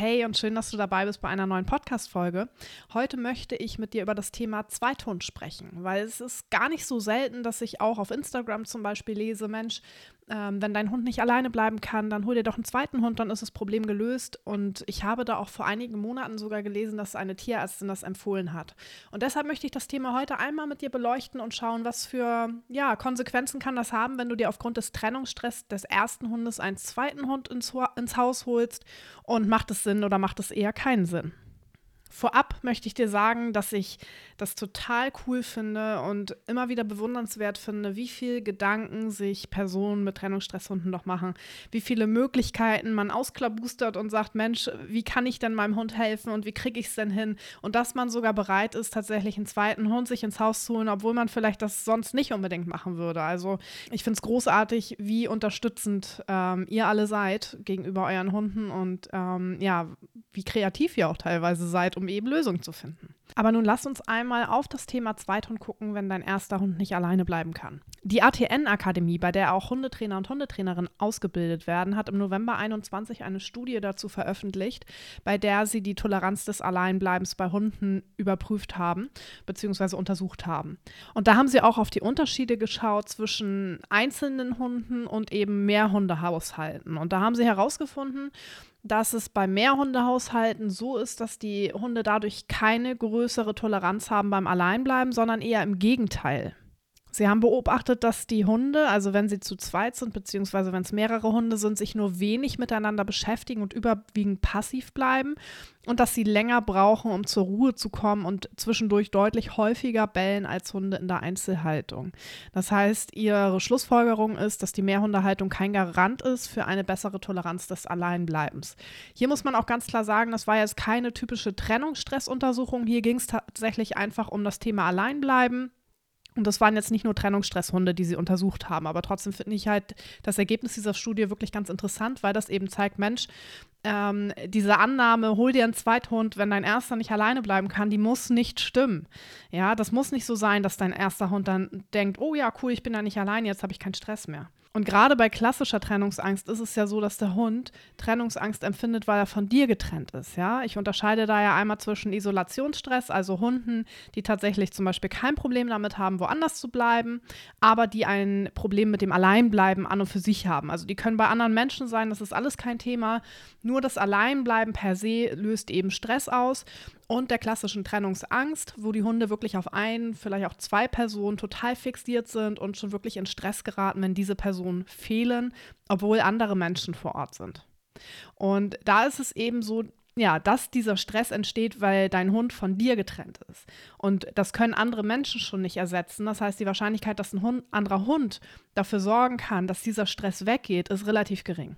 Hey und schön, dass du dabei bist bei einer neuen Podcast-Folge. Heute möchte ich mit dir über das Thema Zweithund sprechen, weil es ist gar nicht so selten, dass ich auch auf Instagram zum Beispiel lese, Mensch, ähm, wenn dein Hund nicht alleine bleiben kann, dann hol dir doch einen zweiten Hund, dann ist das Problem gelöst. Und ich habe da auch vor einigen Monaten sogar gelesen, dass eine Tierärztin das empfohlen hat. Und deshalb möchte ich das Thema heute einmal mit dir beleuchten und schauen, was für ja, Konsequenzen kann das haben, wenn du dir aufgrund des Trennungsstress des ersten Hundes einen zweiten Hund ins, ins Haus holst und macht es Sinn oder macht es eher keinen Sinn. Vorab möchte ich dir sagen, dass ich das total cool finde und immer wieder bewundernswert finde, wie viel Gedanken sich Personen mit Trennungsstresshunden noch machen, wie viele Möglichkeiten man ausklabustert und sagt, Mensch, wie kann ich denn meinem Hund helfen und wie kriege ich es denn hin? Und dass man sogar bereit ist, tatsächlich einen zweiten Hund sich ins Haus zu holen, obwohl man vielleicht das sonst nicht unbedingt machen würde. Also ich finde es großartig, wie unterstützend ähm, ihr alle seid gegenüber euren Hunden und ähm, ja, wie kreativ ihr auch teilweise seid, um eben Lösungen zu finden. Aber nun lass uns einmal auf das Thema Zweithund gucken, wenn dein erster Hund nicht alleine bleiben kann. Die ATN-Akademie, bei der auch Hundetrainer und Hundetrainerinnen ausgebildet werden, hat im November 21 eine Studie dazu veröffentlicht, bei der sie die Toleranz des Alleinbleibens bei Hunden überprüft haben bzw. untersucht haben. Und da haben sie auch auf die Unterschiede geschaut zwischen einzelnen Hunden und eben Mehrhundehaushalten. Und da haben sie herausgefunden, dass es bei Mehrhundehaushalten so ist, dass die Hunde dadurch keine größere Toleranz haben beim Alleinbleiben, sondern eher im Gegenteil. Sie haben beobachtet, dass die Hunde, also wenn sie zu zweit sind, beziehungsweise wenn es mehrere Hunde sind, sich nur wenig miteinander beschäftigen und überwiegend passiv bleiben und dass sie länger brauchen, um zur Ruhe zu kommen und zwischendurch deutlich häufiger bellen als Hunde in der Einzelhaltung. Das heißt, ihre Schlussfolgerung ist, dass die Mehrhundehaltung kein Garant ist für eine bessere Toleranz des Alleinbleibens. Hier muss man auch ganz klar sagen, das war jetzt keine typische Trennungsstressuntersuchung. Hier ging es tatsächlich einfach um das Thema Alleinbleiben und das waren jetzt nicht nur Trennungsstresshunde, die sie untersucht haben, aber trotzdem finde ich halt das Ergebnis dieser Studie wirklich ganz interessant, weil das eben zeigt, Mensch, ähm, diese Annahme, hol dir einen Zweithund, wenn dein erster nicht alleine bleiben kann, die muss nicht stimmen. Ja, das muss nicht so sein, dass dein erster Hund dann denkt, oh ja, cool, ich bin da nicht allein, jetzt habe ich keinen Stress mehr. Und gerade bei klassischer Trennungsangst ist es ja so, dass der Hund Trennungsangst empfindet, weil er von dir getrennt ist. Ja, ich unterscheide da ja einmal zwischen Isolationsstress, also Hunden, die tatsächlich zum Beispiel kein Problem damit haben, woanders zu bleiben, aber die ein Problem mit dem Alleinbleiben an und für sich haben. Also die können bei anderen Menschen sein, das ist alles kein Thema. Nur das Alleinbleiben per se löst eben Stress aus und der klassischen Trennungsangst, wo die Hunde wirklich auf einen, vielleicht auch zwei Personen total fixiert sind und schon wirklich in Stress geraten, wenn diese Personen fehlen, obwohl andere Menschen vor Ort sind. Und da ist es eben so, ja, dass dieser Stress entsteht, weil dein Hund von dir getrennt ist. Und das können andere Menschen schon nicht ersetzen. Das heißt, die Wahrscheinlichkeit, dass ein Hund, anderer Hund dafür sorgen kann, dass dieser Stress weggeht, ist relativ gering.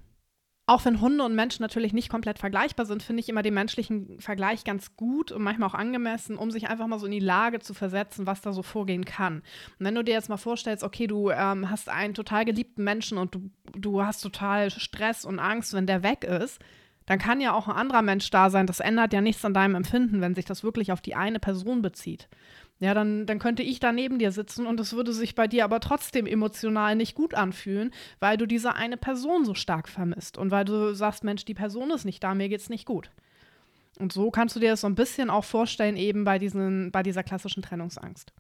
Auch wenn Hunde und Menschen natürlich nicht komplett vergleichbar sind, finde ich immer den menschlichen Vergleich ganz gut und manchmal auch angemessen, um sich einfach mal so in die Lage zu versetzen, was da so vorgehen kann. Und wenn du dir jetzt mal vorstellst, okay, du ähm, hast einen total geliebten Menschen und du, du hast total Stress und Angst, wenn der weg ist, dann kann ja auch ein anderer Mensch da sein. Das ändert ja nichts an deinem Empfinden, wenn sich das wirklich auf die eine Person bezieht. Ja, dann, dann könnte ich da neben dir sitzen und es würde sich bei dir aber trotzdem emotional nicht gut anfühlen, weil du diese eine Person so stark vermisst und weil du sagst, Mensch, die Person ist nicht da, mir geht's nicht gut. Und so kannst du dir das so ein bisschen auch vorstellen, eben bei, diesen, bei dieser klassischen Trennungsangst.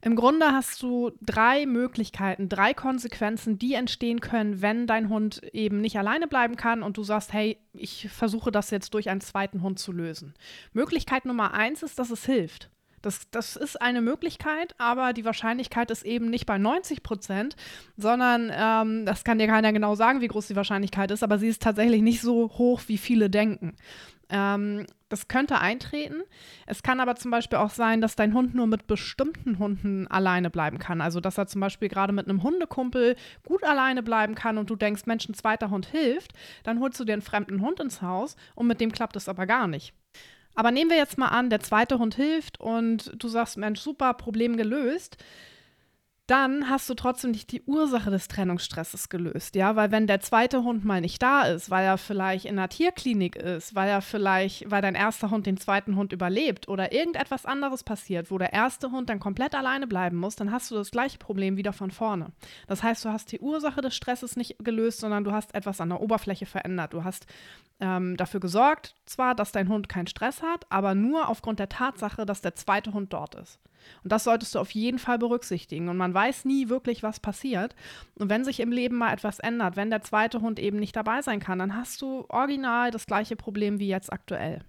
Im Grunde hast du drei Möglichkeiten, drei Konsequenzen, die entstehen können, wenn dein Hund eben nicht alleine bleiben kann und du sagst, hey, ich versuche das jetzt durch einen zweiten Hund zu lösen. Möglichkeit Nummer eins ist, dass es hilft. Das, das ist eine Möglichkeit, aber die Wahrscheinlichkeit ist eben nicht bei 90 Prozent, sondern ähm, das kann dir keiner genau sagen, wie groß die Wahrscheinlichkeit ist, aber sie ist tatsächlich nicht so hoch, wie viele denken. Ähm, das könnte eintreten. Es kann aber zum Beispiel auch sein, dass dein Hund nur mit bestimmten Hunden alleine bleiben kann. Also, dass er zum Beispiel gerade mit einem Hundekumpel gut alleine bleiben kann und du denkst, Mensch, ein zweiter Hund hilft. Dann holst du dir einen fremden Hund ins Haus und mit dem klappt es aber gar nicht. Aber nehmen wir jetzt mal an, der zweite Hund hilft und du sagst, Mensch, super, Problem gelöst. Dann hast du trotzdem nicht die Ursache des Trennungsstresses gelöst, ja, weil wenn der zweite Hund mal nicht da ist, weil er vielleicht in der Tierklinik ist, weil er vielleicht, weil dein erster Hund den zweiten Hund überlebt oder irgendetwas anderes passiert, wo der erste Hund dann komplett alleine bleiben muss, dann hast du das gleiche Problem wieder von vorne. Das heißt, du hast die Ursache des Stresses nicht gelöst, sondern du hast etwas an der Oberfläche verändert. Du hast ähm, dafür gesorgt, zwar, dass dein Hund keinen Stress hat, aber nur aufgrund der Tatsache, dass der zweite Hund dort ist. Und das solltest du auf jeden Fall berücksichtigen. Und man weiß nie wirklich, was passiert. Und wenn sich im Leben mal etwas ändert, wenn der zweite Hund eben nicht dabei sein kann, dann hast du original das gleiche Problem wie jetzt aktuell.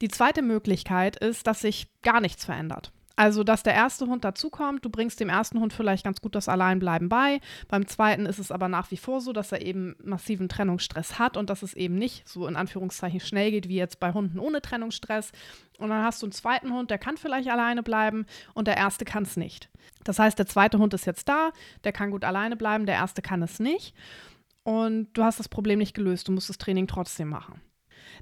Die zweite Möglichkeit ist, dass sich gar nichts verändert. Also, dass der erste Hund dazukommt, du bringst dem ersten Hund vielleicht ganz gut das Alleinbleiben bei. Beim zweiten ist es aber nach wie vor so, dass er eben massiven Trennungsstress hat und dass es eben nicht so in Anführungszeichen schnell geht wie jetzt bei Hunden ohne Trennungsstress. Und dann hast du einen zweiten Hund, der kann vielleicht alleine bleiben und der erste kann es nicht. Das heißt, der zweite Hund ist jetzt da, der kann gut alleine bleiben, der erste kann es nicht. Und du hast das Problem nicht gelöst, du musst das Training trotzdem machen.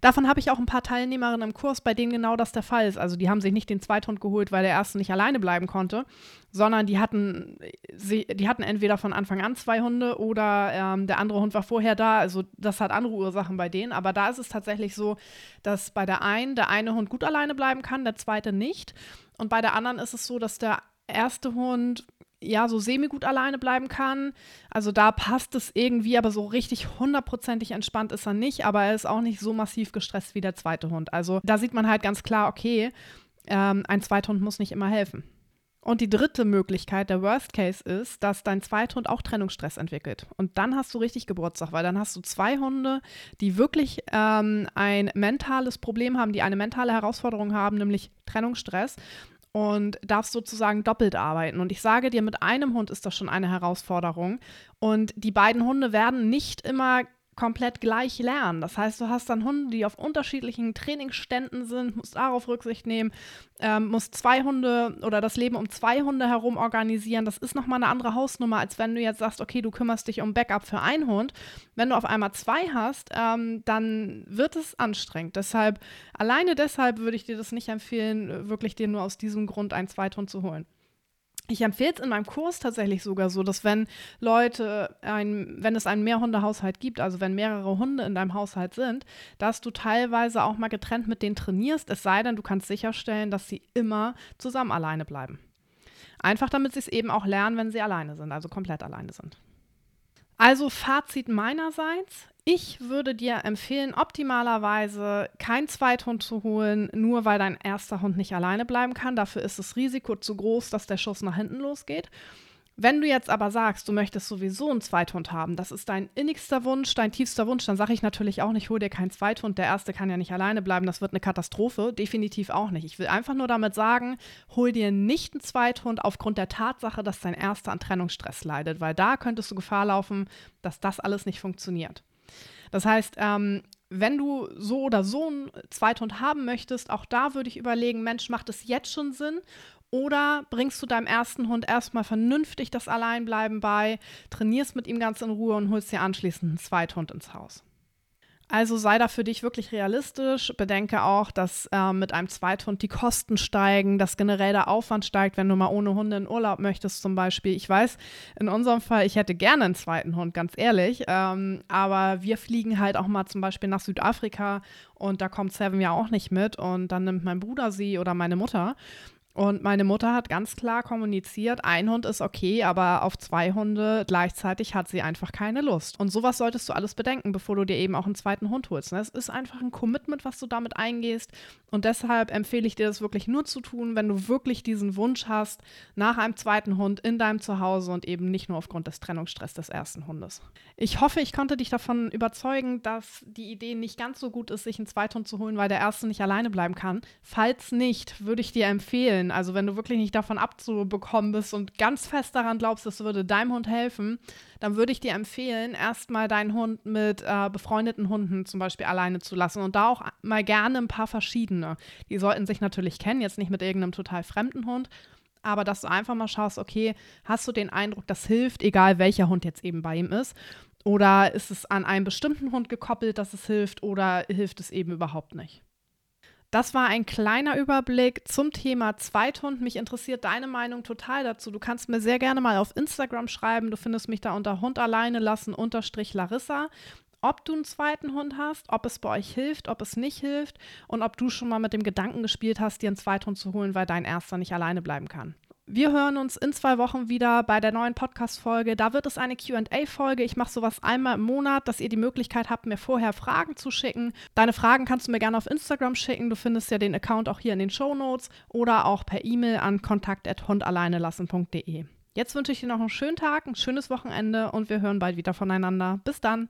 Davon habe ich auch ein paar Teilnehmerinnen im Kurs, bei denen genau das der Fall ist. Also die haben sich nicht den Zweithund geholt, weil der erste nicht alleine bleiben konnte, sondern die hatten, sie, die hatten entweder von Anfang an zwei Hunde oder ähm, der andere Hund war vorher da. Also das hat andere Ursachen bei denen. Aber da ist es tatsächlich so, dass bei der einen der eine Hund gut alleine bleiben kann, der zweite nicht. Und bei der anderen ist es so, dass der erste Hund ja, so semi-gut alleine bleiben kann. Also da passt es irgendwie, aber so richtig hundertprozentig entspannt ist er nicht, aber er ist auch nicht so massiv gestresst wie der zweite Hund. Also da sieht man halt ganz klar, okay, ähm, ein Zweithund muss nicht immer helfen. Und die dritte Möglichkeit, der Worst Case, ist, dass dein Zweithund auch Trennungsstress entwickelt. Und dann hast du richtig Geburtstag, weil dann hast du zwei Hunde, die wirklich ähm, ein mentales Problem haben, die eine mentale Herausforderung haben, nämlich Trennungsstress und darfst sozusagen doppelt arbeiten. Und ich sage dir, mit einem Hund ist das schon eine Herausforderung. Und die beiden Hunde werden nicht immer komplett gleich lernen. Das heißt, du hast dann Hunde, die auf unterschiedlichen Trainingsständen sind, musst darauf Rücksicht nehmen, ähm, musst zwei Hunde oder das Leben um zwei Hunde herum organisieren. Das ist nochmal eine andere Hausnummer, als wenn du jetzt sagst, okay, du kümmerst dich um Backup für einen Hund. Wenn du auf einmal zwei hast, ähm, dann wird es anstrengend. Deshalb, alleine deshalb würde ich dir das nicht empfehlen, wirklich dir nur aus diesem Grund einen Zweithund zu holen. Ich empfehle es in meinem Kurs tatsächlich sogar so, dass wenn Leute, ein, wenn es einen Mehrhundehaushalt gibt, also wenn mehrere Hunde in deinem Haushalt sind, dass du teilweise auch mal getrennt mit denen trainierst, es sei denn, du kannst sicherstellen, dass sie immer zusammen alleine bleiben. Einfach damit sie es eben auch lernen, wenn sie alleine sind, also komplett alleine sind. Also Fazit meinerseits, ich würde dir empfehlen, optimalerweise keinen Zweithund zu holen, nur weil dein erster Hund nicht alleine bleiben kann. Dafür ist das Risiko zu groß, dass der Schuss nach hinten losgeht. Wenn du jetzt aber sagst, du möchtest sowieso einen Zweithund haben, das ist dein innigster Wunsch, dein tiefster Wunsch, dann sage ich natürlich auch nicht, hol dir keinen Zweithund, der erste kann ja nicht alleine bleiben, das wird eine Katastrophe, definitiv auch nicht. Ich will einfach nur damit sagen, hol dir nicht einen Zweithund aufgrund der Tatsache, dass dein erster an Trennungsstress leidet, weil da könntest du Gefahr laufen, dass das alles nicht funktioniert. Das heißt, ähm, wenn du so oder so einen Zweithund haben möchtest, auch da würde ich überlegen, Mensch, macht es jetzt schon Sinn? Oder bringst du deinem ersten Hund erstmal vernünftig das Alleinbleiben bei, trainierst mit ihm ganz in Ruhe und holst dir anschließend einen Zweithund ins Haus? Also sei da für dich wirklich realistisch. Bedenke auch, dass äh, mit einem Zweithund die Kosten steigen, dass generell der Aufwand steigt, wenn du mal ohne Hunde in Urlaub möchtest zum Beispiel. Ich weiß, in unserem Fall, ich hätte gerne einen zweiten Hund, ganz ehrlich. Ähm, aber wir fliegen halt auch mal zum Beispiel nach Südafrika und da kommt Seven ja auch nicht mit und dann nimmt mein Bruder sie oder meine Mutter. Und meine Mutter hat ganz klar kommuniziert, ein Hund ist okay, aber auf zwei Hunde gleichzeitig hat sie einfach keine Lust. Und sowas solltest du alles bedenken, bevor du dir eben auch einen zweiten Hund holst. Es ist einfach ein Commitment, was du damit eingehst. Und deshalb empfehle ich dir das wirklich nur zu tun, wenn du wirklich diesen Wunsch hast nach einem zweiten Hund in deinem Zuhause und eben nicht nur aufgrund des Trennungsstress des ersten Hundes. Ich hoffe, ich konnte dich davon überzeugen, dass die Idee nicht ganz so gut ist, sich einen Zweithund zu holen, weil der erste nicht alleine bleiben kann. Falls nicht, würde ich dir empfehlen, Regeln. Also wenn du wirklich nicht davon abzubekommen bist und ganz fest daran glaubst, das würde deinem Hund helfen, dann würde ich dir empfehlen, erstmal deinen Hund mit äh, befreundeten Hunden zum Beispiel alleine zu lassen und da auch mal gerne ein paar verschiedene. Die sollten sich natürlich kennen, jetzt nicht mit irgendeinem total fremden Hund, aber dass du einfach mal schaust, okay, hast du den Eindruck, das hilft, egal welcher Hund jetzt eben bei ihm ist. Oder ist es an einen bestimmten Hund gekoppelt, dass es hilft oder hilft es eben überhaupt nicht? Das war ein kleiner Überblick zum Thema Zweithund. Mich interessiert deine Meinung total dazu. Du kannst mir sehr gerne mal auf Instagram schreiben. Du findest mich da unter Hund alleine lassen unterstrich Larissa ob du einen zweiten Hund hast, ob es bei euch hilft, ob es nicht hilft und ob du schon mal mit dem Gedanken gespielt hast, dir einen Zweithund zu holen, weil dein erster nicht alleine bleiben kann. Wir hören uns in zwei Wochen wieder bei der neuen Podcast-Folge. Da wird es eine QA-Folge. Ich mache sowas einmal im Monat, dass ihr die Möglichkeit habt, mir vorher Fragen zu schicken. Deine Fragen kannst du mir gerne auf Instagram schicken. Du findest ja den Account auch hier in den Show Notes oder auch per E-Mail an kontakt.hundalleinelassen.de. Jetzt wünsche ich dir noch einen schönen Tag, ein schönes Wochenende und wir hören bald wieder voneinander. Bis dann.